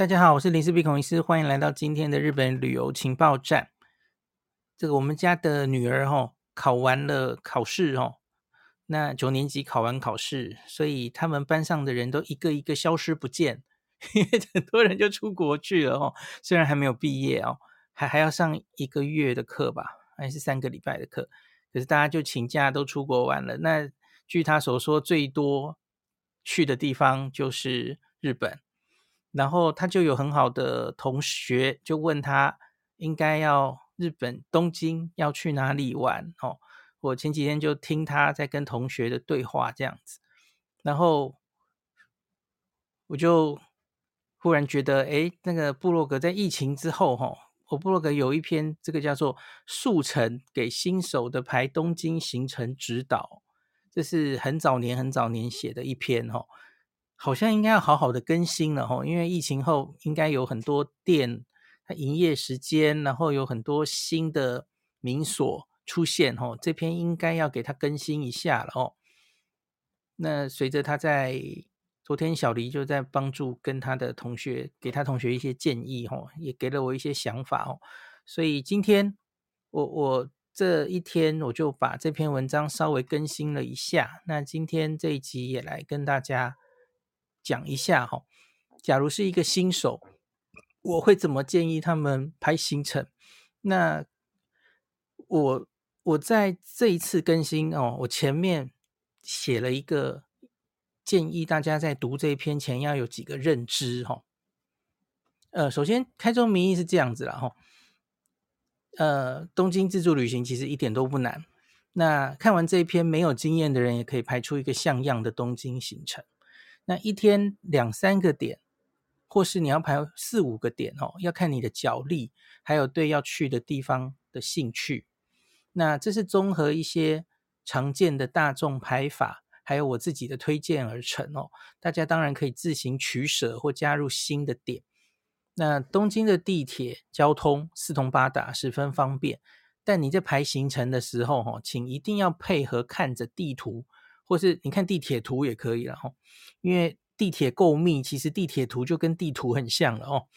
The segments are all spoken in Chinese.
大家好，我是林氏璧孔医师，欢迎来到今天的日本旅游情报站。这个我们家的女儿哦考完了考试哦，那九年级考完考试，所以他们班上的人都一个一个消失不见，因为很多人就出国去了哦。虽然还没有毕业哦，还还要上一个月的课吧，还是三个礼拜的课，可是大家就请假都出国玩了。那据他所说，最多去的地方就是日本。然后他就有很好的同学，就问他应该要日本东京要去哪里玩哦。我前几天就听他在跟同学的对话这样子，然后我就忽然觉得，诶，那个部落格在疫情之后哈，我部落格有一篇这个叫做《速成给新手的排东京行程指导》，这是很早年很早年写的一篇哈。好像应该要好好的更新了哈，因为疫情后应该有很多店它营业时间，然后有很多新的民所出现哈，这篇应该要给他更新一下了哦。那随着他在昨天小黎就在帮助跟他的同学，给他同学一些建议哈，也给了我一些想法哦。所以今天我我这一天我就把这篇文章稍微更新了一下。那今天这一集也来跟大家。讲一下哈，假如是一个新手，我会怎么建议他们排行程？那我我在这一次更新哦，我前面写了一个建议，大家在读这一篇前要有几个认知哈。呃，首先开宗明义是这样子了哈，呃，东京自助旅行其实一点都不难。那看完这一篇，没有经验的人也可以排出一个像样的东京行程。那一天两三个点，或是你要排四五个点哦，要看你的脚力，还有对要去的地方的兴趣。那这是综合一些常见的大众排法，还有我自己的推荐而成哦。大家当然可以自行取舍或加入新的点。那东京的地铁交通四通八达，十分方便。但你在排行程的时候，哈，请一定要配合看着地图。或是你看地铁图也可以了哈，因为地铁够密，其实地铁图就跟地图很像了哦。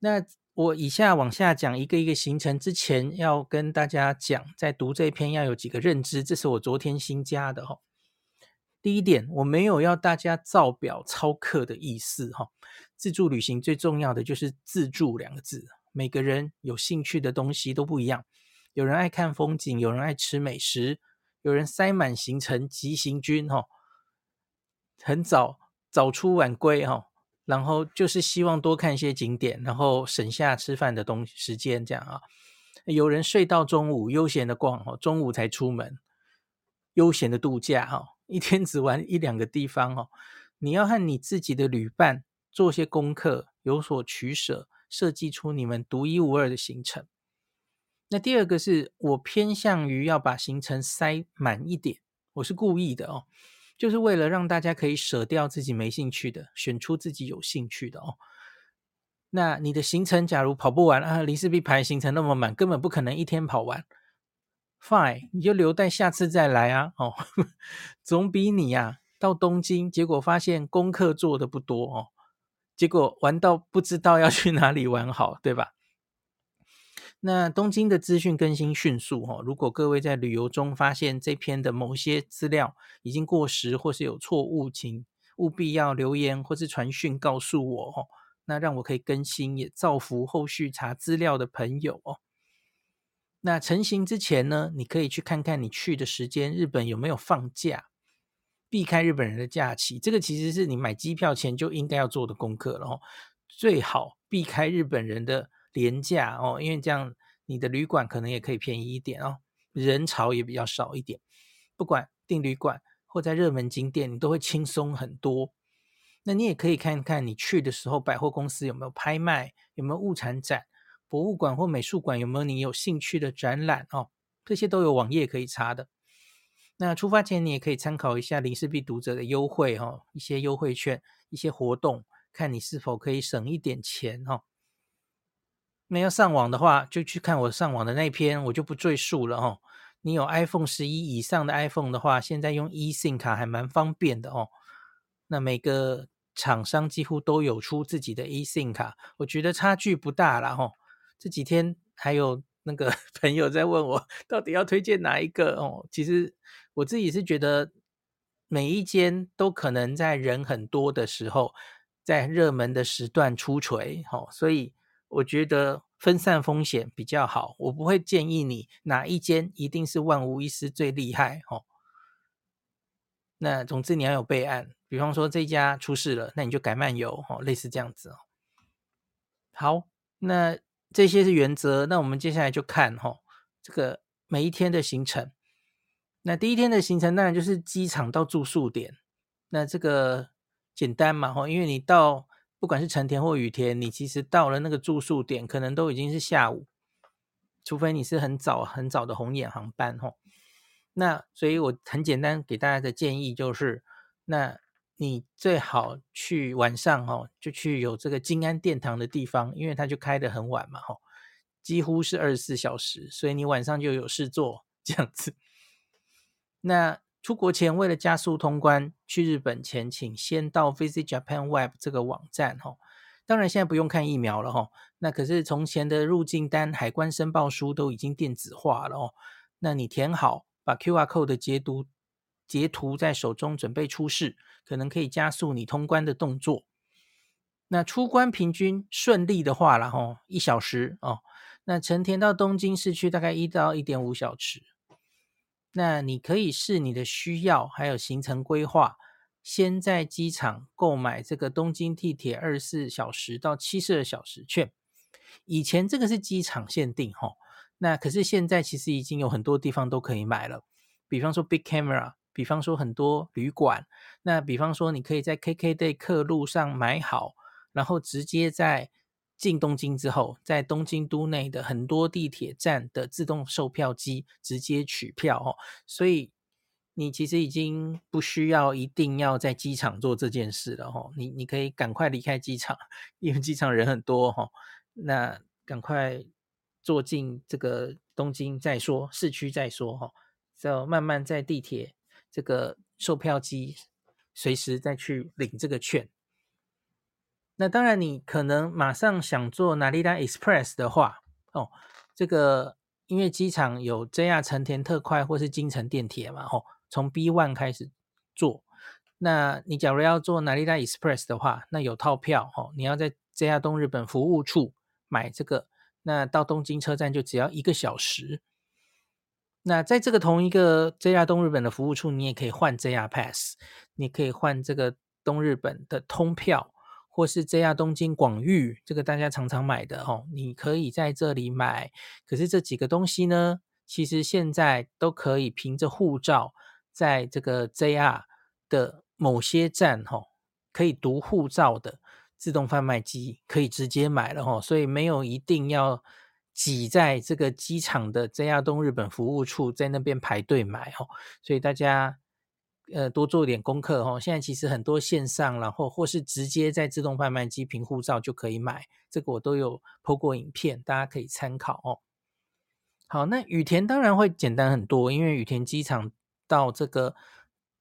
那我以下往下讲一个一个行程之前，要跟大家讲，在读这篇要有几个认知，这是我昨天新加的哈。第一点，我没有要大家照表操课的意思哈。自助旅行最重要的就是自助两个字，每个人有兴趣的东西都不一样，有人爱看风景，有人爱吃美食。有人塞满行程急行军哈，很早早出晚归哈，然后就是希望多看一些景点，然后省下吃饭的东时间这样啊。有人睡到中午，悠闲的逛哈，中午才出门，悠闲的度假哈，一天只玩一两个地方哈。你要和你自己的旅伴做些功课，有所取舍，设计出你们独一无二的行程。那第二个是我偏向于要把行程塞满一点，我是故意的哦，就是为了让大家可以舍掉自己没兴趣的，选出自己有兴趣的哦。那你的行程假如跑不完啊，林氏璧排行程那么满，根本不可能一天跑完。Fine，你就留待下次再来啊，哦，总比你呀、啊、到东京，结果发现功课做的不多哦，结果玩到不知道要去哪里玩好，对吧？那东京的资讯更新迅速哈，如果各位在旅游中发现这篇的某些资料已经过时或是有错误，请务必要留言或是传讯告诉我哦，那让我可以更新，也造福后续查资料的朋友哦。那成行之前呢，你可以去看看你去的时间，日本有没有放假，避开日本人的假期，这个其实是你买机票前就应该要做的功课了哦，最好避开日本人的。廉价哦，因为这样你的旅馆可能也可以便宜一点哦，人潮也比较少一点。不管订旅馆或在热门景点，你都会轻松很多。那你也可以看看你去的时候，百货公司有没有拍卖，有没有物产展，博物馆或美术馆有没有你有兴趣的展览哦，这些都有网页可以查的。那出发前你也可以参考一下林氏璧读者的优惠哦，一些优惠券、一些活动，看你是否可以省一点钱哦。那要上网的话，就去看我上网的那篇，我就不赘述了哦。你有 iPhone 十一以上的 iPhone 的话，现在用 eSIM 卡还蛮方便的哦。那每个厂商几乎都有出自己的 eSIM 卡，我觉得差距不大了哈。这几天还有那个 朋友在问我，到底要推荐哪一个哦？其实我自己是觉得每一间都可能在人很多的时候，在热门的时段出锤，哦，所以我觉得分散风险比较好。我不会建议你哪一间一定是万无一失最厉害，哦。那总之你要有备案，比方说这家出事了，那你就改漫游，哦，类似这样子哦。好，那这些是原则，那我们接下来就看哈这个每一天的行程。那第一天的行程当然就是机场到住宿点，那这个简单嘛，哈，因为你到不管是成田或雨田，你其实到了那个住宿点，可能都已经是下午，除非你是很早很早的红眼航班，哈。那所以，我很简单给大家的建议就是，那你最好去晚上哦，就去有这个金安殿堂的地方，因为它就开得很晚嘛，哈，几乎是二十四小时，所以你晚上就有事做这样子。那出国前，为了加速通关，去日本前，请先到 Visit Japan Web 这个网站，哈，当然现在不用看疫苗了，哈，那可是从前的入境单、海关申报书都已经电子化了哦，那你填好。把 QR code 的截图截图在手中，准备出示，可能可以加速你通关的动作。那出关平均顺利的话，然后一小时哦。那成田到东京市区大概一到一点五小时。那你可以视你的需要，还有行程规划，先在机场购买这个东京地铁二十四小时到七十二小时券。以前这个是机场限定，哈、那可是现在其实已经有很多地方都可以买了，比方说 Big Camera，比方说很多旅馆，那比方说你可以在 KKday 客路上买好，然后直接在进东京之后，在东京都内的很多地铁站的自动售票机直接取票哦，所以你其实已经不需要一定要在机场做这件事了哦，你你可以赶快离开机场，因为机场人很多哈，那赶快。坐进这个东京再说，市区再说哈，就慢慢在地铁这个售票机随时再去领这个券。那当然，你可能马上想坐 Narita Express 的话，哦，这个因为机场有 JR 成田特快或是京成电铁嘛，哦，从 B one 开始坐。那你假如要坐 Narita Express 的话，那有套票哦，你要在 JR 东日本服务处买这个。那到东京车站就只要一个小时。那在这个同一个 JR 东日本的服务处，你也可以换 JR Pass，你可以换这个东日本的通票，或是 JR 东京广域，这个大家常常买的哦，你可以在这里买。可是这几个东西呢，其实现在都可以凭着护照，在这个 JR 的某些站哦，可以读护照的。自动贩卖机可以直接买了哈，所以没有一定要挤在这个机场的 JR 东日本服务处在那边排队买哈，所以大家呃多做点功课哦。现在其实很多线上，然后或是直接在自动贩卖机凭护照就可以买，这个我都有 PO 过影片，大家可以参考哦。好，那羽田当然会简单很多，因为羽田机场到这个。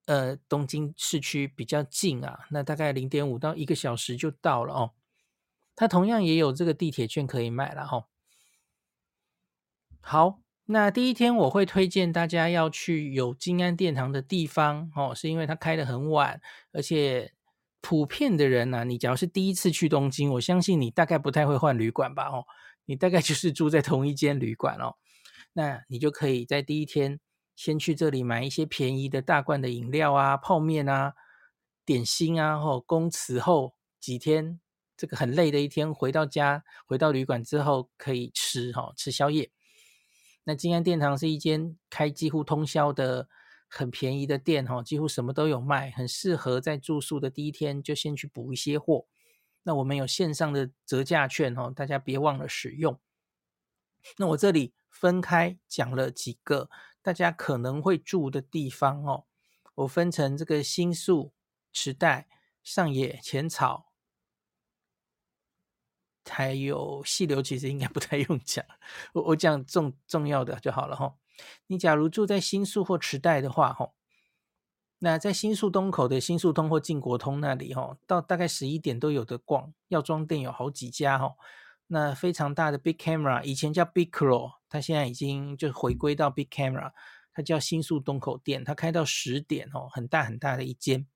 呃，东京市区比较近啊，那大概零点五到一个小时就到了哦。它同样也有这个地铁券可以买了哦。好，那第一天我会推荐大家要去有金安殿堂的地方哦，是因为它开得很晚，而且普遍的人呢、啊，你假如是第一次去东京，我相信你大概不太会换旅馆吧哦，你大概就是住在同一间旅馆哦，那你就可以在第一天。先去这里买一些便宜的大罐的饮料啊、泡面啊、点心啊，哦供此后几天这个很累的一天回到家、回到旅馆之后可以吃哈，吃宵夜。那金安殿堂是一间开几乎通宵的很便宜的店哈，几乎什么都有卖，很适合在住宿的第一天就先去补一些货。那我们有线上的折价券哈，大家别忘了使用。那我这里分开讲了几个。大家可能会住的地方哦，我分成这个新宿、池袋、上野、浅草，还有细流，其实应该不太用讲，我我讲重重要的就好了哈。你假如住在新宿或池袋的话，哈，那在新宿东口的新宿通或靖国通那里，哈，到大概十一点都有得逛。药妆店有好几家，哈。那非常大的 Big Camera，以前叫 Big Cro，它现在已经就回归到 Big Camera，它叫新宿东口店，它开到十点哦，很大很大的一间。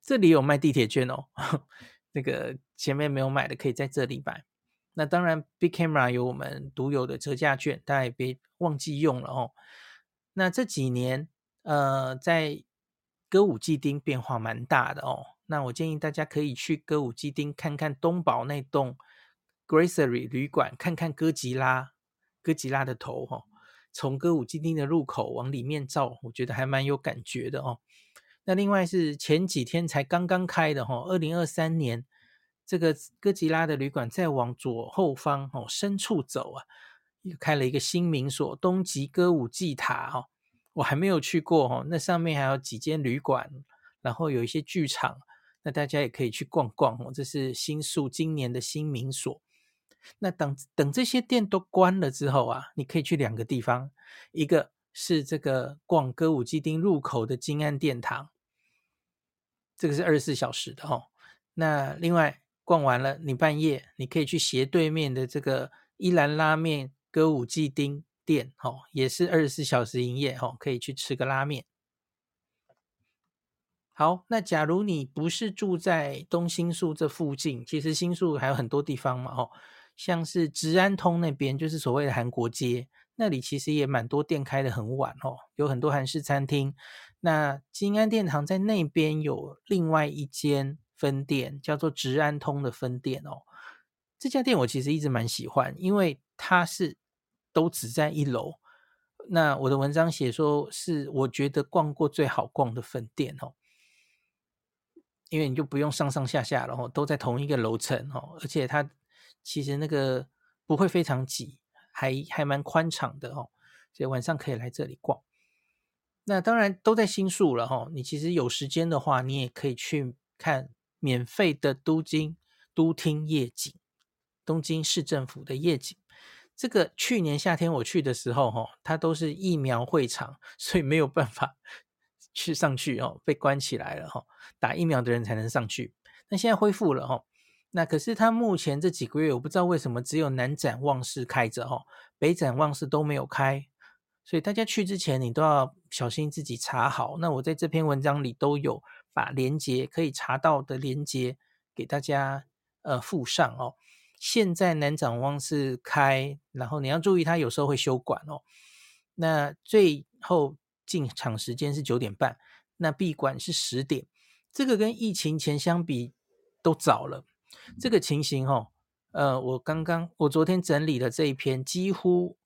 这里有卖地铁券哦，那个前面没有买的可以在这里买。那当然，Big Camera 有我们独有的折价券，大家也别忘记用了哦。那这几年。呃，在歌舞伎町变化蛮大的哦。那我建议大家可以去歌舞伎町看看东宝那栋 Gracery 旅馆，看看哥吉拉，哥吉拉的头哈、哦。从歌舞伎町的入口往里面照，我觉得还蛮有感觉的哦。那另外是前几天才刚刚开的哈、二零二三年这个哥吉拉的旅馆再往左后方哦深处走啊，又开了一个新名所东极歌舞伎塔哈、哦。我还没有去过哦，那上面还有几间旅馆，然后有一些剧场，那大家也可以去逛逛哦。这是新宿今年的新名所。那等等这些店都关了之后啊，你可以去两个地方，一个是这个逛歌舞伎町入口的金安殿堂，这个是二十四小时的哦。那另外逛完了，你半夜你可以去斜对面的这个一兰拉面歌舞伎町。店哦，也是二十四小时营业哦，可以去吃个拉面。好，那假如你不是住在东新宿这附近，其实新宿还有很多地方嘛哦，像是直安通那边，就是所谓的韩国街，那里其实也蛮多店开得很晚哦，有很多韩式餐厅。那金安殿堂在那边有另外一间分店，叫做直安通的分店哦。这家店我其实一直蛮喜欢，因为它是。都只在一楼。那我的文章写说是我觉得逛过最好逛的分店哦，因为你就不用上上下下了哦，都在同一个楼层哦，而且它其实那个不会非常挤，还还蛮宽敞的哦，所以晚上可以来这里逛。那当然都在新宿了哈，你其实有时间的话，你也可以去看免费的都京都厅夜景，东京市政府的夜景。这个去年夏天我去的时候，哈，它都是疫苗会场，所以没有办法去上去哦，被关起来了哈。打疫苗的人才能上去。那现在恢复了哈。那可是它目前这几个月，我不知道为什么只有南展望室开着哈，北展望室都没有开。所以大家去之前，你都要小心自己查好。那我在这篇文章里都有把连接可以查到的连接给大家呃附上哦。现在南展望是开，然后你要注意，它有时候会休馆哦。那最后进场时间是九点半，那闭馆是十点。这个跟疫情前相比都早了。这个情形哦，呃，我刚刚我昨天整理的这一篇，几乎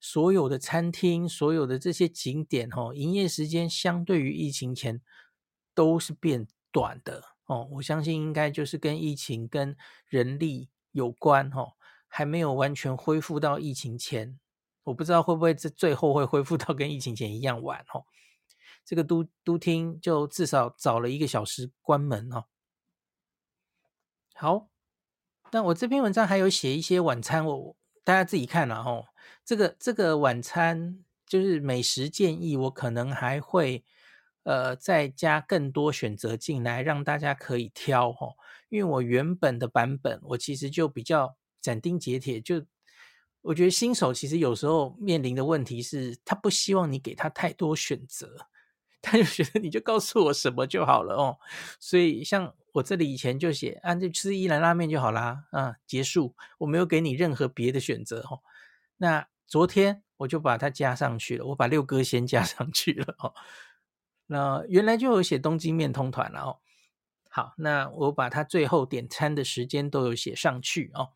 所有的餐厅、所有的这些景点哦，营业时间相对于疫情前都是变短的哦。我相信应该就是跟疫情跟人力。有关哦，还没有完全恢复到疫情前，我不知道会不会这最后会恢复到跟疫情前一样晚哦。这个都都厅就至少早了一个小时关门哦。好，那我这篇文章还有写一些晚餐，我大家自己看了哦。这个这个晚餐就是美食建议，我可能还会呃再加更多选择进来，让大家可以挑哦。因为我原本的版本，我其实就比较斩钉截铁，就我觉得新手其实有时候面临的问题是，他不希望你给他太多选择，他就觉得你就告诉我什么就好了哦。所以像我这里以前就写，啊，就吃一兰拉面就好啦，啊，结束，我没有给你任何别的选择哦。那昨天我就把它加上去了，我把六哥先加上去了哦。那原来就有写东京面通团了哦。好，那我把它最后点餐的时间都有写上去哦。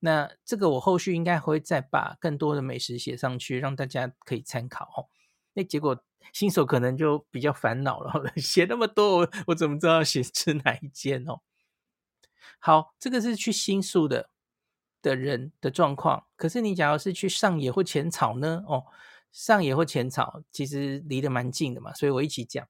那这个我后续应该会再把更多的美食写上去，让大家可以参考哦。那结果新手可能就比较烦恼了，写那么多，我我怎么知道写吃哪一间哦？好，这个是去新宿的的人的状况。可是你假如是去上野或浅草呢？哦，上野或浅草其实离得蛮近的嘛，所以我一起讲。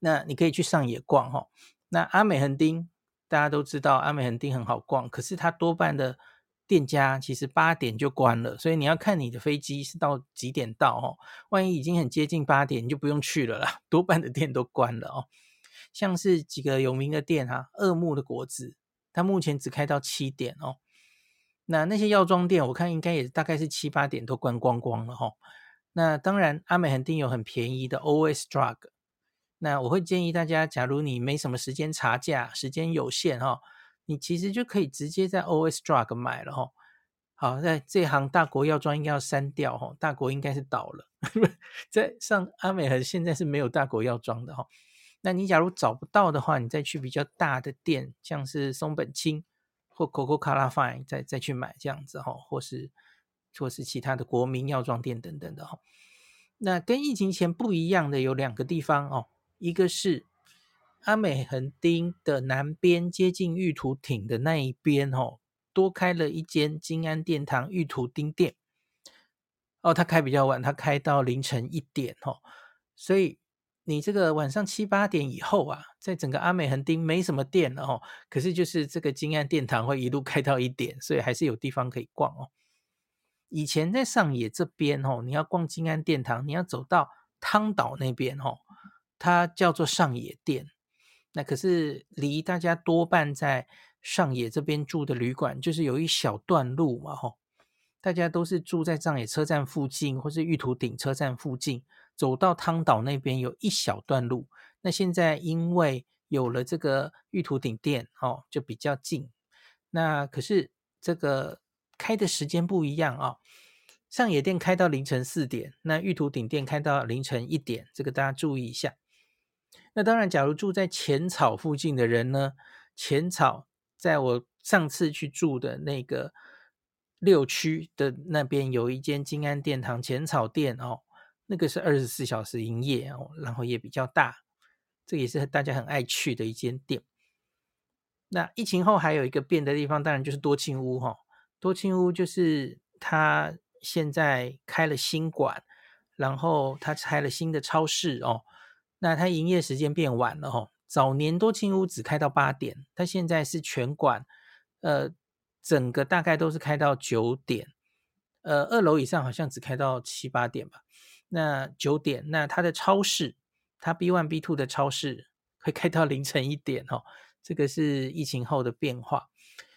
那你可以去上野逛哈。那阿美横丁大家都知道，阿美横丁很好逛，可是它多半的店家其实八点就关了，所以你要看你的飞机是到几点到哦。万一已经很接近八点，你就不用去了啦，多半的店都关了哦。像是几个有名的店哈，二木的果子，它目前只开到七点哦。那那些药妆店，我看应该也大概是七八点都关光光了哈。那当然，阿美横丁有很便宜的 OS Drug。那我会建议大家，假如你没什么时间查价，时间有限哈。你其实就可以直接在 OS Drug 买了哈。好，在这行大国药妆应该要删掉哈，大国应该是倒了。在上阿美横现在是没有大国药妆的哈。那你假如找不到的话，你再去比较大的店，像是松本清或 Coco Color Fine 再再去买这样子哈，或是或是其他的国民药妆店等等的哈。那跟疫情前不一样的有两个地方哦，一个是。阿美横丁的南边接近玉图町的那一边，哦，多开了一间金安殿堂玉图町店。哦，它开比较晚，它开到凌晨一点，哦，所以你这个晚上七八点以后啊，在整个阿美横丁没什么店了，哦，可是就是这个金安殿堂会一路开到一点，所以还是有地方可以逛哦。以前在上野这边，哦，你要逛金安殿堂，你要走到汤岛那边，哦，它叫做上野店。那可是离大家多半在上野这边住的旅馆，就是有一小段路嘛，吼，大家都是住在上野车站附近，或是玉图顶车站附近，走到汤岛那边有一小段路。那现在因为有了这个玉图顶店，哦，就比较近。那可是这个开的时间不一样啊，上野店开到凌晨四点，那玉图顶店开到凌晨一点，这个大家注意一下。那当然，假如住在浅草附近的人呢，浅草在我上次去住的那个六区的那边有一间金安殿堂浅草店哦，那个是二十四小时营业哦，然后也比较大，这也是大家很爱去的一间店。那疫情后还有一个变的地方，当然就是多庆屋哈、哦，多庆屋就是它现在开了新馆，然后它开了新的超市哦。那它营业时间变晚了哦，早年多庆屋只开到八点，它现在是全馆，呃，整个大概都是开到九点，呃，二楼以上好像只开到七八点吧。那九点，那它的超市，它 B one B two 的超市会开到凌晨一点吼，这个是疫情后的变化。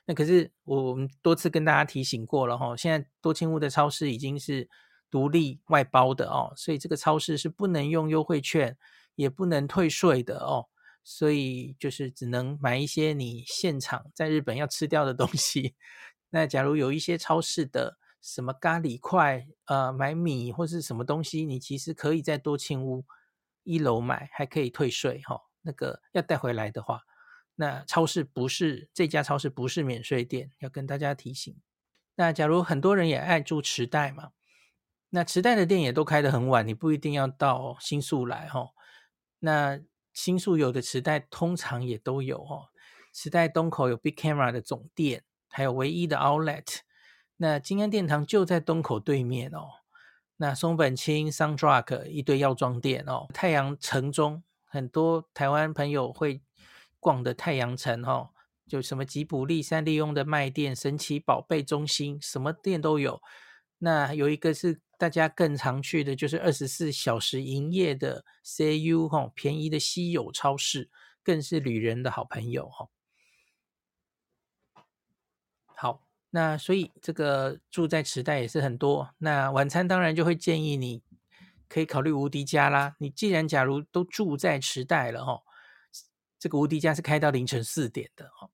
那可是我们多次跟大家提醒过了吼，现在多清屋的超市已经是独立外包的哦，所以这个超市是不能用优惠券。也不能退税的哦，所以就是只能买一些你现场在日本要吃掉的东西。那假如有一些超市的什么咖喱块，呃，买米或是什么东西，你其实可以在多庆屋一楼买，还可以退税哈、那个要带回来的话，那超市不是这家超市不是免税店，要跟大家提醒。那假如很多人也爱住池袋嘛，那池袋的店也都开得很晚，你不一定要到新宿来哈、那新宿有的池袋通常也都有哦，池袋东口有 Big Camera 的总店，还有唯一的 Outlet。那金安殿堂就在东口对面哦。那松本清、Sundrug 一堆药妆店哦，太阳城中很多台湾朋友会逛的太阳城哦，就什么吉卜力、三丽镕的卖店、神奇宝贝中心，什么店都有。那有一个是。大家更常去的就是二十四小时营业的 CU 哈，便宜的稀有超市，更是旅人的好朋友哈。那所以这个住在池袋也是很多。那晚餐当然就会建议你可以考虑无敌家啦。你既然假如都住在池袋了哈，这个无敌家是开到凌晨四点的哈。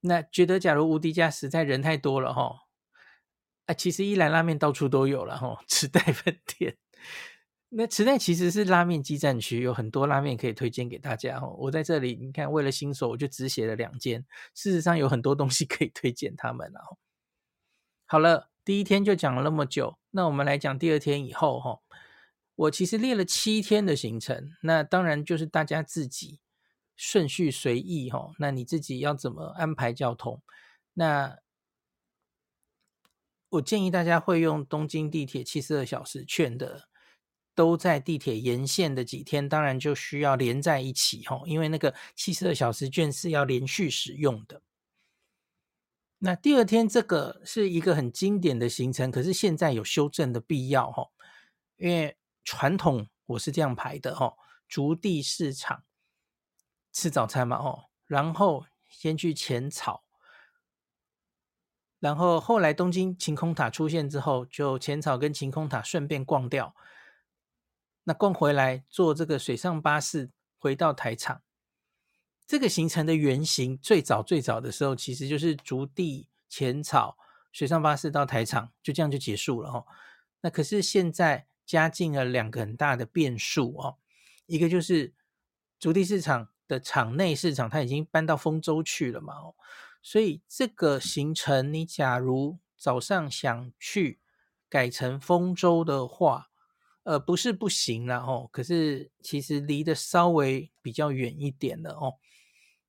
那觉得假如无敌家实在人太多了哈。啊，其实一兰拉面到处都有了哈，池袋 分店。那池袋其实是拉面基站区，有很多拉面可以推荐给大家哦。我在这里，你看，为了新手，我就只写了两间。事实上，有很多东西可以推荐他们哦。好了，第一天就讲了那么久，那我们来讲第二天以后哈。我其实列了七天的行程，那当然就是大家自己顺序随意哈。那你自己要怎么安排交通？那我建议大家会用东京地铁七十二小时券的，都在地铁沿线的几天，当然就需要连在一起吼，因为那个七十二小时券是要连续使用的。那第二天这个是一个很经典的行程，可是现在有修正的必要哈，因为传统我是这样排的哈，筑地市场吃早餐嘛哦，然后先去浅草，然后后来东京晴空塔出现之后，就浅草跟晴空塔顺便逛掉，那逛回来坐这个水上巴士回到台场。这个行程的原型最早最早的时候，其实就是竹地、浅草、水上巴士到台场，就这样就结束了哦。那可是现在加进了两个很大的变数哦，一个就是竹地市场的场内市场，它已经搬到丰州去了嘛哦，所以这个行程你假如早上想去改成丰州的话，呃，不是不行啦哦，可是其实离得稍微比较远一点了哦。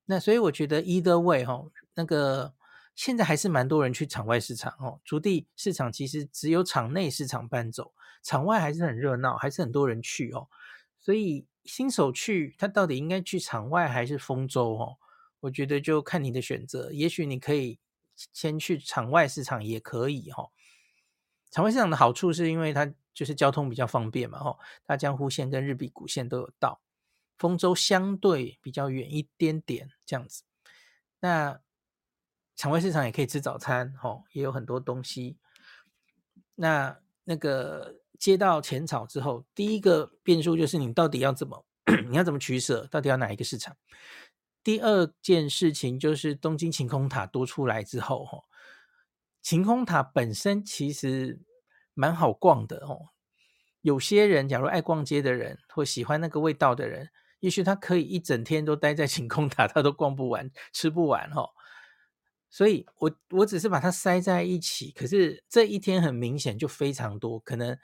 那所以我觉得 either way 哈，那个现在还是蛮多人去场外市场哦。筑地市场其实只有场内市场搬走，场外还是很热闹，还是很多人去哦。所以新手去，他到底应该去场外还是丰州哦？我觉得就看你的选择。也许你可以先去场外市场也可以哈。场外市场的好处是因为它就是交通比较方便嘛，吼，大江户线跟日比谷线都有到。丰州相对比较远一点点，这样子。那场外市场也可以吃早餐，吼，也有很多东西。那那个接到浅草之后，第一个变数就是你到底要怎么，你要怎么取舍，到底要哪一个市场？第二件事情就是东京晴空塔多出来之后，吼，晴空塔本身其实蛮好逛的，哦。有些人假如爱逛街的人，或喜欢那个味道的人。也许他可以一整天都待在晴空塔，他都逛不完、吃不完哈。所以我我只是把它塞在一起，可是这一天很明显就非常多，可能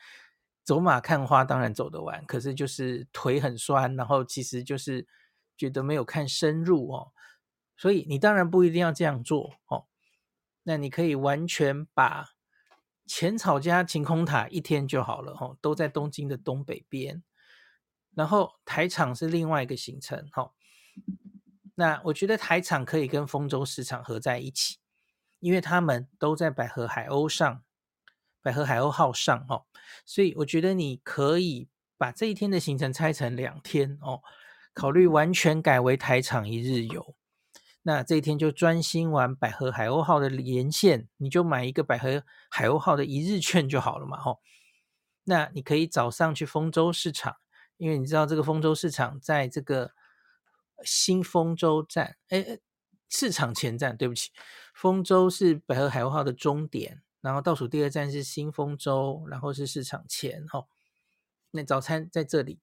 走马看花当然走得完，可是就是腿很酸，然后其实就是觉得没有看深入哦。所以你当然不一定要这样做哦。那你可以完全把浅草加晴空塔一天就好了哦，都在东京的东北边。然后台场是另外一个行程，哈。那我觉得台场可以跟丰州市场合在一起，因为他们都在百合海鸥上，百合海鸥号上，哈。所以我觉得你可以把这一天的行程拆成两天哦，考虑完全改为台场一日游。那这一天就专心玩百合海鸥号的沿线，你就买一个百合海鸥号的一日券就好了嘛，吼。那你可以早上去丰州市场。因为你知道这个丰州市场在这个新丰州站，哎，市场前站，对不起，丰州是百合海鸥号的终点，然后倒数第二站是新丰州，然后是市场前，哈、哦。那早餐在这里，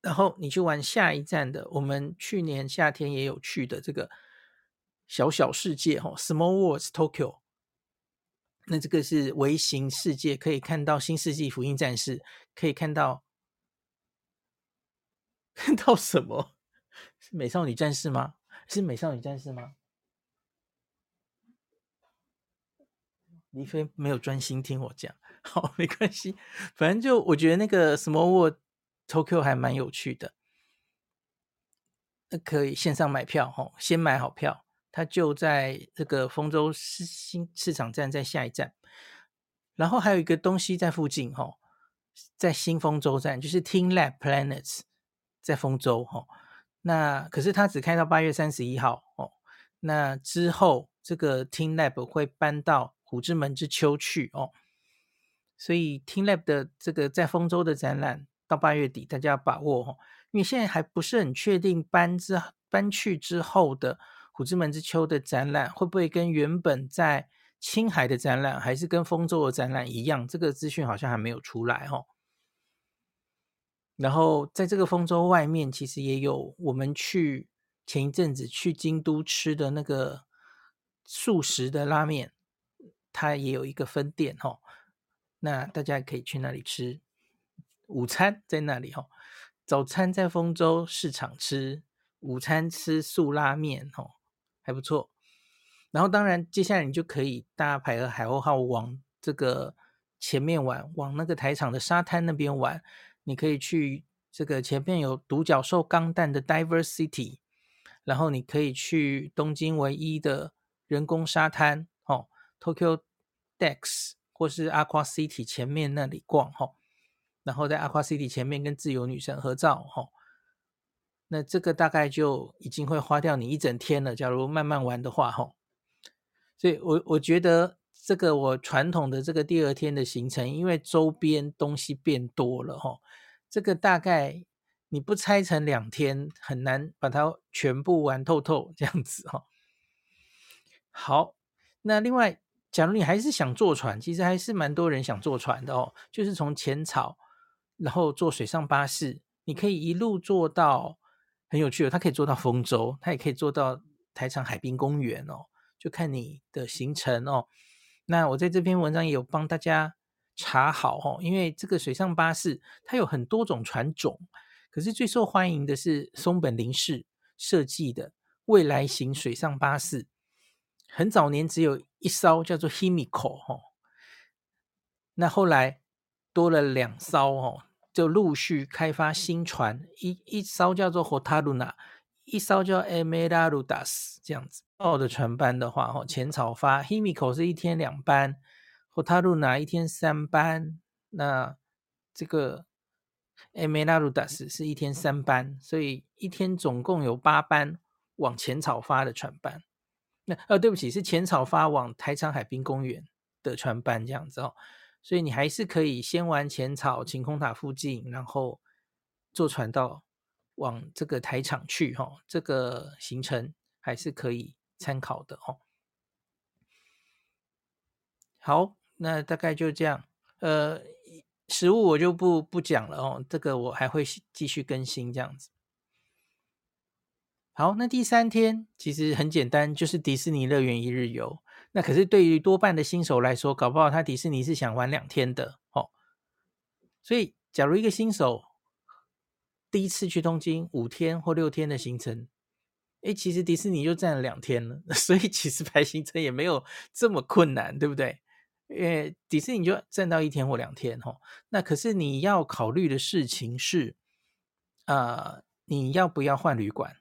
然后你去玩下一站的，我们去年夏天也有去的这个小小世界，哈、哦，Small World Tokyo。那这个是微型世界，可以看到新世纪福音战士，可以看到。看到什么？是美少女战士吗？是美少女战士吗？李飞没有专心听我讲，好，没关系，反正就我觉得那个 Small World Tokyo 还蛮有趣的，那可以线上买票哦，先买好票，它就在这个丰州市新市场站，在下一站，然后还有一个东西在附近哦，在新丰州站，就是 teamLab Planets。在丰州哈，那可是它只开到八月三十一号哦。那之后这个 teamLab 会搬到虎之门之丘去哦，所以 teamLab 的这个在丰州的展览到八月底，大家要把握哦，因为现在还不是很确定搬之搬去之后的虎之门之秋的展览会不会跟原本在青海的展览，还是跟丰州的展览一样，这个资讯好像还没有出来哦。然后在这个丰州外面，其实也有我们去前一阵子去京都吃的那个素食的拉面，它也有一个分店哈。那大家可以去那里吃午餐，在那里哈。早餐在丰州市场吃，午餐吃素拉面哈，还不错。然后当然接下来你就可以搭牌和海鸥号往这个前面玩，往那个台场的沙滩那边玩。你可以去这个前面有独角兽钢弹的 Diver City，然后你可以去东京唯一的人工沙滩哦，Tokyo Decks 或是 Aqua City 前面那里逛哈、哦，然后在 Aqua City 前面跟自由女神合照哈、那这个大概就已经会花掉你一整天了。假如慢慢玩的话哈、所以我我觉得这个我传统的这个第二天的行程，因为周边东西变多了哈、哦，这个大概。你不拆成两天，很难把它全部玩透透这样子哈。好，那另外，假如你还是想坐船，其实还是蛮多人想坐船的哦。就是从浅草，然后坐水上巴士，你可以一路坐到很有趣的，它可以坐到丰州，它也可以坐到台场海滨公园哦，就看你的行程哦。那我在这篇文章也有帮大家查好哦，因为这个水上巴士它有很多种船种。可是最受欢迎的是松本零士设计的未来型水上巴士，很早年只有一艘叫做 Himiko 哈，那后来多了两艘哦，就陆续开发新船，一一艘叫做 Hotaruna，一艘叫 Emeraldas 这样子。澳的船班的话，哦，浅草发 Himiko 是一天两班，Hotaruna 一天三班，那这个。Emeraldas 是一天三班，所以一天总共有八班往浅草发的船班。那呃，对不起，是浅草发往台场海滨公园的船班这样子哦。所以你还是可以先玩浅草晴空塔附近，然后坐船到往这个台场去哈、哦。这个行程还是可以参考的哦。好，那大概就这样。呃。食物我就不不讲了哦，这个我还会继续更新这样子。好，那第三天其实很简单，就是迪士尼乐园一日游。那可是对于多半的新手来说，搞不好他迪士尼是想玩两天的哦。所以，假如一个新手第一次去东京五天或六天的行程，诶，其实迪士尼就占了两天了，所以其实排行程也没有这么困难，对不对？因为迪士尼就占到一天或两天哈，那可是你要考虑的事情是，呃，你要不要换旅馆？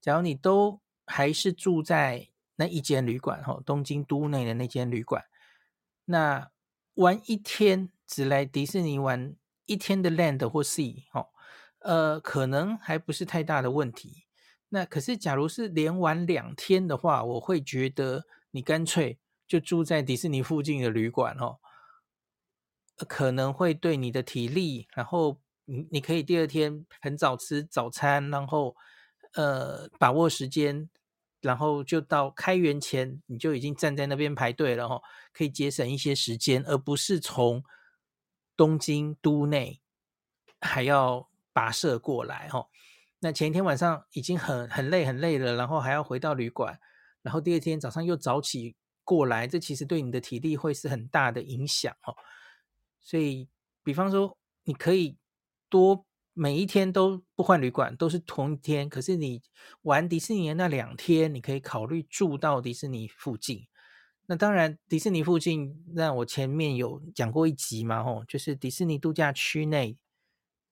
假如你都还是住在那一间旅馆哈，东京都内的那间旅馆，那玩一天只来迪士尼玩一天的 Land 或 Sea 哈，呃，可能还不是太大的问题。那可是假如是连玩两天的话，我会觉得你干脆。就住在迪士尼附近的旅馆哦，可能会对你的体力，然后你你可以第二天很早吃早餐，然后呃把握时间，然后就到开园前你就已经站在那边排队了哦，可以节省一些时间，而不是从东京都内还要跋涉过来哦。那前一天晚上已经很很累很累了，然后还要回到旅馆，然后第二天早上又早起。过来，这其实对你的体力会是很大的影响哦。所以，比方说，你可以多每一天都不换旅馆，都是同一天。可是你玩迪士尼的那两天，你可以考虑住到迪士尼附近。那当然，迪士尼附近，那我前面有讲过一集嘛，吼，就是迪士尼度假区内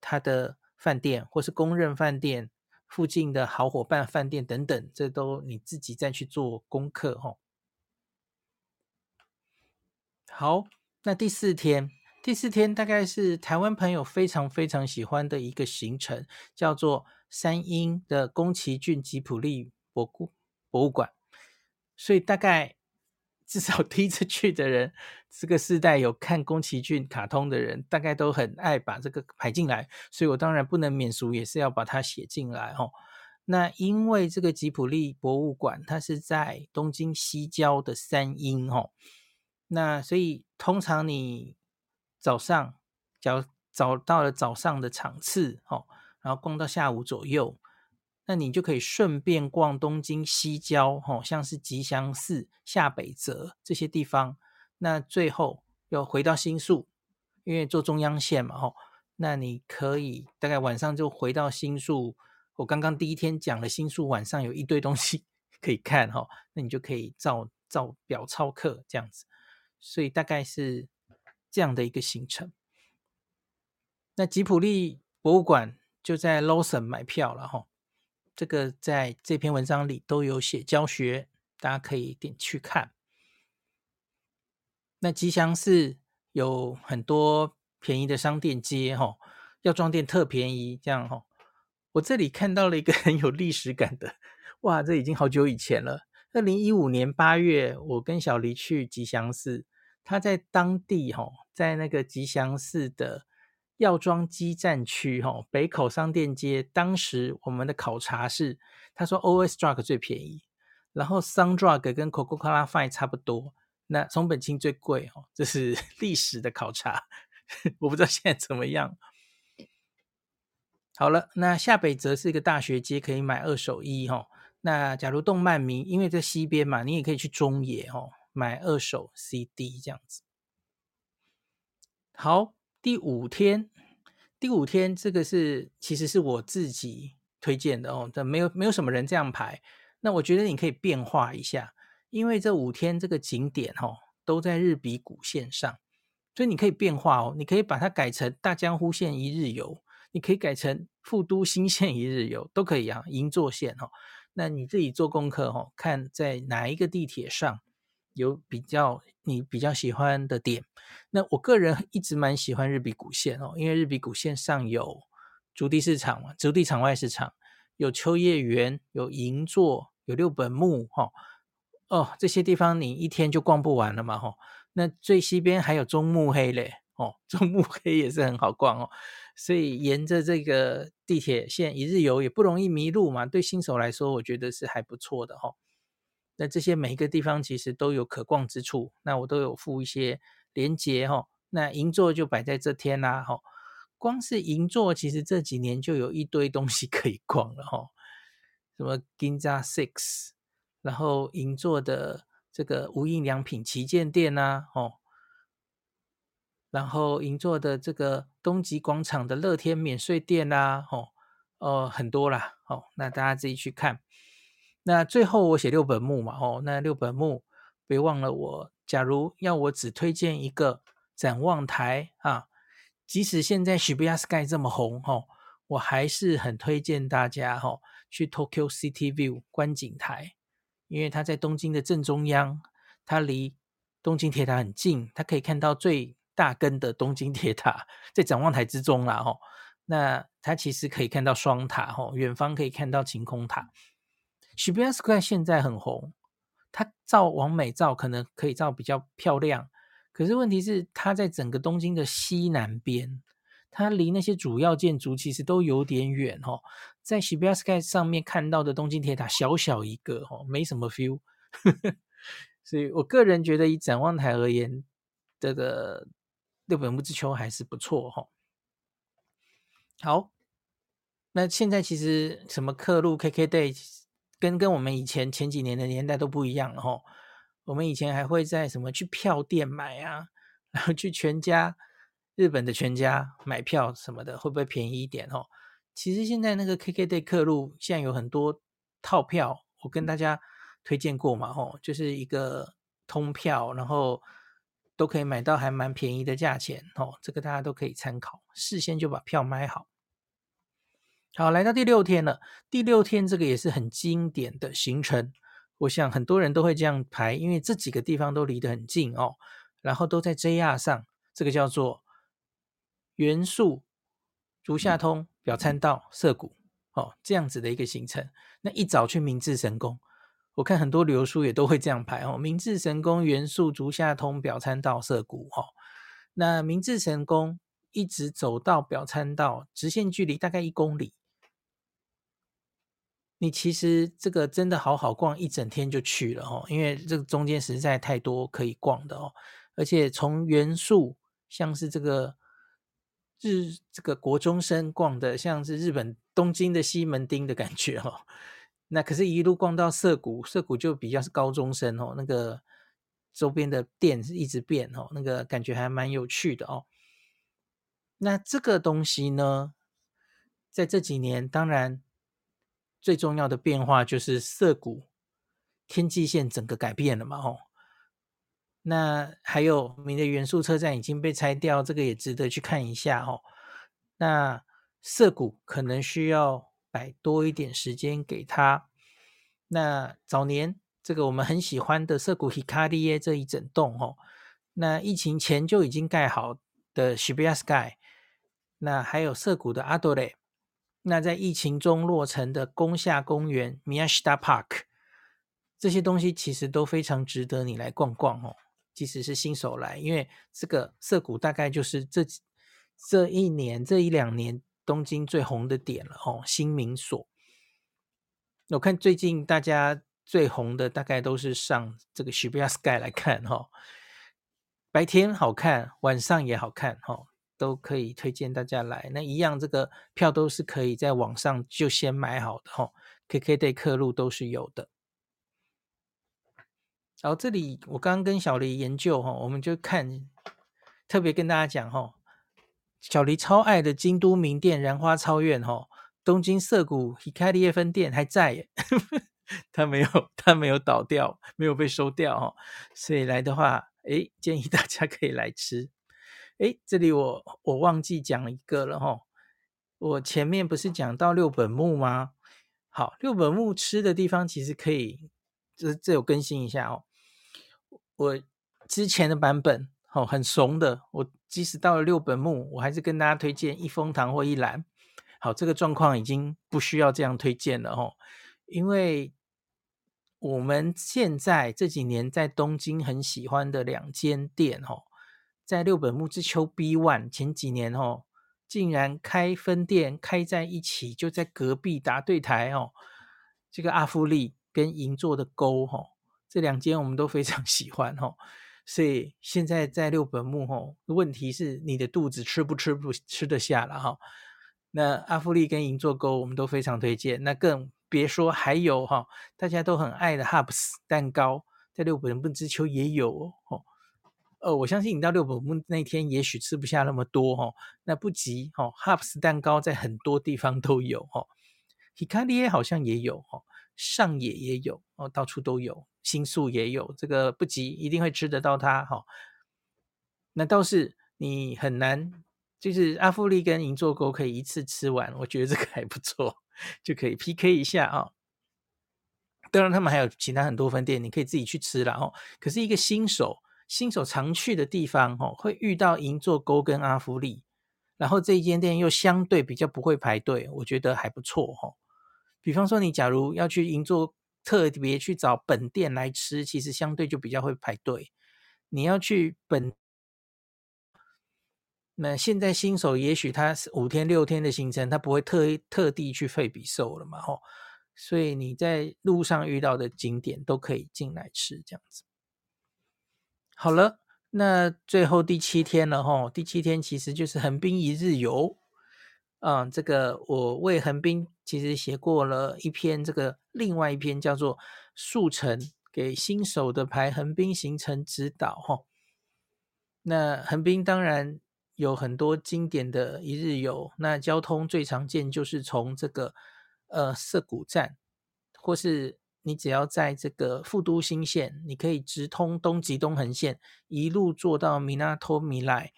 它的饭店或是公认饭店附近的好伙伴饭店等等，这都你自己再去做功课，吼。好，那第四天，第四天大概是台湾朋友非常非常喜欢的一个行程，叫做三英的宫崎骏吉普力博物博物馆。所以大概至少第一次去的人，这个世代有看宫崎骏卡通的人，大概都很爱把这个排进来。所以我当然不能免俗，也是要把它写进来哦。那因为这个吉普力博物馆，它是在东京西郊的三英哦。那所以通常你早上，假如找到了早上的场次，哦，然后逛到下午左右，那你就可以顺便逛东京西郊，哦，像是吉祥寺、下北泽这些地方。那最后又回到新宿，因为坐中央线嘛，哦，那你可以大概晚上就回到新宿。我刚刚第一天讲了新宿晚上有一堆东西 可以看，哈，那你就可以照照表操课这样子。所以大概是这样的一个行程。那吉普力博物馆就在 Lawson 买票了哈，这个在这篇文章里都有写教学大家可以点去看。那吉祥寺有很多便宜的商店街，哈，药妆店特便宜，这样哈。我这里看到了一个很有历史感的，哇，这已经好久以前了。二零一五年八月，我跟小黎去吉祥寺，他在当地哈，在那个吉祥寺的药妆基站区哈，北口商店街，当时我们的考察是，他说 OS Drug 最便宜，然后 Sun Drug 跟 Coca-Cola Fine 差不多。那松本清最贵哦，这是 历史的考察，我不知道现在怎么样。好了，那下北泽是一个大学街，可以买二手衣哈。那假如动漫迷，因为在西边嘛，你也可以去中野哦，买二手 CD 这样子。好，第五天，第五天这个是其实是我自己推荐的哦，这没有没有什么人这样排。那我觉得你可以变化一下。因为这五天这个景点哦，都在日比谷线上，所以你可以变化哦，你可以把它改成大江户线一日游，你可以改成富都新线一日游，都可以啊。银座线哦，那你自己做功课哦，看在哪一个地铁上有比较你比较喜欢的点。那我个人一直蛮喜欢日比谷线哦，因为日比谷线上有筑地市场嘛，筑地场外市场，有秋叶原，有银座，有六本木哈。哦，这些地方你一天就逛不完了嘛，吼。那最西边还有中目黑嘞，哦，中目 黑也是很好逛哦。所以沿着这个地铁线一日游也不容易迷路嘛，对新手来说，我觉得是还不错的哈。那这些每一个地方其实都有可逛之处，那我都有附一些连接哈。那银座就摆在这天啦，哈。光是银座其实这几年就有一堆东西可以逛了哈，什么 Ginza Six。然后银座的这个无印良品旗舰店呐、啊，哦，然后银座的这个东极广场的乐天免税店呐、啊，哦，哦，很多啦，哦，那大家自己去看。那最后我写六本木嘛，哦，那六本木别忘了我，假如要我只推荐一个展望台啊，即使现在 Shibuya Sky 这么红，哦，我还是很推荐大家，哦，去 Tokyo City View 观景台。因为它在东京的正中央，它离东京铁塔很近，它可以看到最大根的东京铁塔在展望台之中啦。吼，那它其实可以看到双塔，吼，远方可以看到晴空塔。Shibuya Square 现在很红，它照完美照可能可以照比较漂亮，可是问题是它在整个东京的西南边。它离那些主要建筑其实都有点远哦，在 Shibuya Sky 上面看到的东京铁塔小小一个哦，没什么 feel，所以我个人觉得以展望台而言，这个六本木之丘还是不错哈。好，那现在其实什么客路 KKday 跟跟我们以前前几年的年代都不一样了哈。我们以前还会在什么去票店买啊，然后去全家。日本的全家买票什么的会不会便宜一点哦？其实现在那个 KKday 客路现在有很多套票，我跟大家推荐过嘛，吼，就是一个通票，然后都可以买到还蛮便宜的价钱哦。这个大家都可以参考，事先就把票买好。好，来到第六天了，第六天这个也是很经典的行程，我想很多人都会这样排，因为这几个地方都离得很近哦，然后都在 JR 上，这个叫做。元素、竹下通、表参道、涩谷，哦，这样子的一个行程。那一早去明治神宫，我看很多旅游书也都会这样排哦。明治神宫、元素、竹下通、表参道、涩谷，哦，那明治神宫一直走到表参道，直线距离大概一公里。你其实这个真的好好逛一整天就去了哦，因为这个中间实在太多可以逛的哦，而且从元素像是这个。日这个国中生逛的像是日本东京的西门町的感觉哦，那可是，一路逛到涩谷，涩谷就比较是高中生哦，那个周边的店是一直变哦，那个感觉还蛮有趣的哦。那这个东西呢，在这几年，当然最重要的变化就是涩谷天际线整个改变了嘛，哦。那还有名的元素车站已经被拆掉，这个也值得去看一下哦。那涩谷可能需要摆多一点时间给他。那早年这个我们很喜欢的涩谷 h i k a r i 这一整栋哦，那疫情前就已经盖好的 Shibuya Sky，那还有涩谷的阿多雷那在疫情中落成的宫下公园 Miyashita Park，这些东西其实都非常值得你来逛逛哦，即使是新手来，因为这个涩谷大概就是这这一年这一两年东京最红的点了哦，新名所。我看最近大家。最红的大概都是上这个 Shibuya Sky 来看哈，白天好看，晚上也好看哈，都可以推荐大家来。那一样，这个票都是可以在网上就先买好的哈，KKday 客路都是有的。然后这里我刚刚跟小黎研究哈，我们就看，特别跟大家讲哈，小黎超爱的京都名店燃花超院哈，东京涩谷 Hikarie 分店还在耶。他没有，他没有倒掉，没有被收掉哈，所以来的话，诶，建议大家可以来吃。诶，这里我我忘记讲一个了哈，我前面不是讲到六本木吗？好，六本木吃的地方其实可以，这这有更新一下哦。我之前的版本哦，很怂的，我即使到了六本木，我还是跟大家推荐一风堂或一兰。好，这个状况已经不需要这样推荐了哈，因为。我们现在这几年在东京很喜欢的两间店哦，在六本木之丘 B One 前几年哦，竟然开分店开在一起，就在隔壁打对台哦。这个阿夫利跟银座的沟哈，这两间我们都非常 喜欢哈，所以现在在六本木哈，问题是你的肚子吃不吃不吃得下了哈。那阿夫利跟银座沟我们都非常推荐，那更。别说还有哈，大家都很爱的 Hubs 蛋糕，在六本木之丘也有哦。呃，我相信你到六本木那天也许吃不下那么多哈，那不急哈。Hubs 蛋糕在很多地方都有哈，Hikarie 好像也有哈，上野也有哦，到处都有，新宿也有，这个不急，一定会吃得到它哈。那倒是你很难，就是阿富利跟银座沟可以一次吃完，我觉得这个还不错。就可以 PK 一下啊、哦！当然，他们还有其他很多分店，你可以自己去吃了哦。可是，一个新手新手常去的地方哦，会遇到银座沟跟阿芙利，然后这一间店又相对比较不会排队，我觉得还不错、哦。比方说，你假如要去银座，特别去找本店来吃，其实相对就比较会排队。你要去本。那现在新手也许他是五天六天的行程，他不会特特地去费比寿了嘛，吼，所以你在路上遇到的景点都可以进来吃这样子。好了，那最后第七天了，吼，第七天其实就是横滨一日游。嗯，这个我为横滨其实写过了一篇，这个另外一篇叫做《速成给新手的排横滨行程指导》哈。那横滨当然。有很多经典的一日游，那交通最常见就是从这个呃涩谷站，或是你只要在这个副都新线，你可以直通东极东横线，一路坐到 Minato Mirai，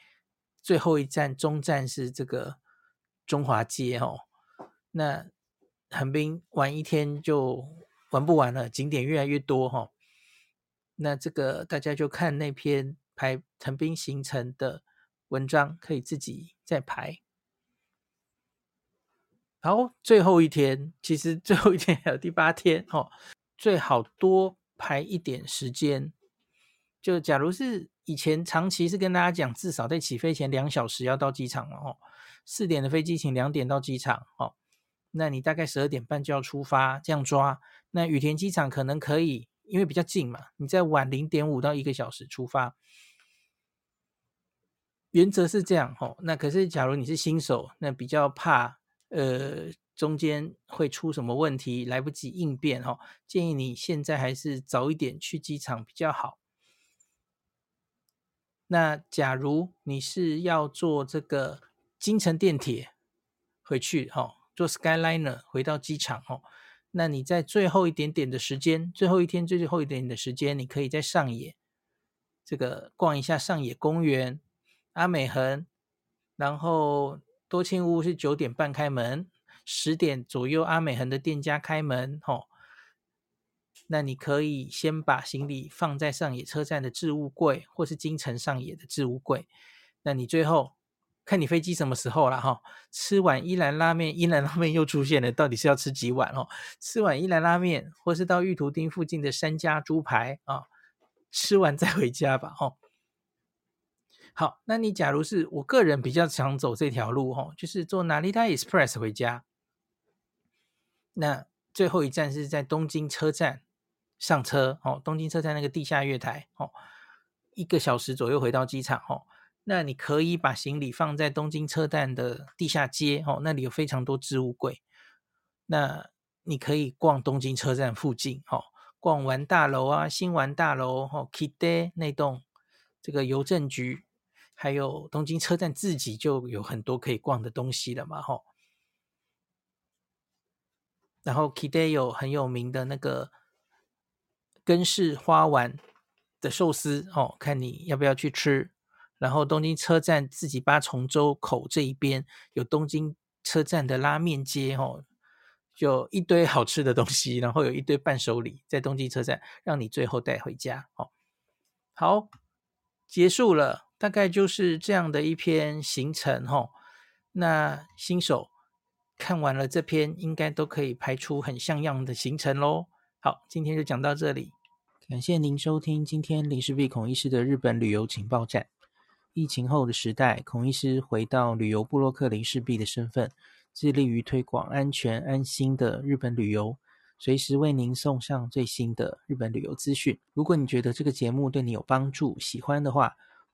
最后一站终站是这个中华街哦。那横滨玩一天就玩不完了，景点越来越多哈、哦。那这个大家就看那篇排横滨行程的。文章可以自己再排。好，最后一天，其实 最后一天还有第八天哦，最好多排一点时间。就假如是以前长期是跟大家讲，至少在起飞前两小时要到机场了哦。四点的飞机，请两点到机场哦。那你大概十二点半就要出发，这样抓。那羽田机场可能可以，因为比较近嘛，你再晚零点五到一个小时出发。原则是这样哦，那可是假如你是新手，那比较怕呃中间会出什么问题，来不及应变哦，建议你现在还是早一点去机场比较好。那假如你是要坐这个京成电铁回去哦，坐 Skyliner 回到机场哦，那你在最后一点点的时间，最后一天最后一点点的时间，你可以在上野这个逛一下上野公园。阿美横，然后多庆屋是九点半开门，十点左右阿美横的店家开门，吼。那你可以先把行李放在上野车站的置物柜，或是京成上野的置物柜。那你最后看你飞机什么时候了哈？吃完一兰拉面，一兰拉面又出现了，到底是要吃几碗哦？吃完一兰拉面，或是到玉图町附近的三家猪排啊，吃完再回家吧哈。好，那你假如是我个人比较想走这条路哈，就是坐 Narita Express 回家。那最后一站是在东京车站上车哦，东京车站那个地下月台哦，一个小时左右回到机场哦。那你可以把行李放在东京车站的地下街哦，那里有非常多置物柜。那你可以逛东京车站附近哦，逛完大楼啊，新丸大楼哦，Kide 那栋这个邮政局。还有东京车站自己就有很多可以逛的东西了嘛，吼。然后 Kide 有很有名的那个根室花丸的寿司哦，看你要不要去吃。然后东京车站自己八重洲口这一边有东京车站的拉面街哦，就一堆好吃的东西，然后有一堆伴手礼在东京车站，让你最后带回家哦。好，结束了。大概就是这样的一篇行程吼，那新手看完了这篇，应该都可以排出很像样的行程喽。好，今天就讲到这里，感谢您收听今天林氏璧孔医师的日本旅游情报站。疫情后的时代，孔医师回到旅游部落客林氏璧的身份，致力于推广安全安心的日本旅游，随时为您送上最新的日本旅游资讯。如果你觉得这个节目对你有帮助，喜欢的话，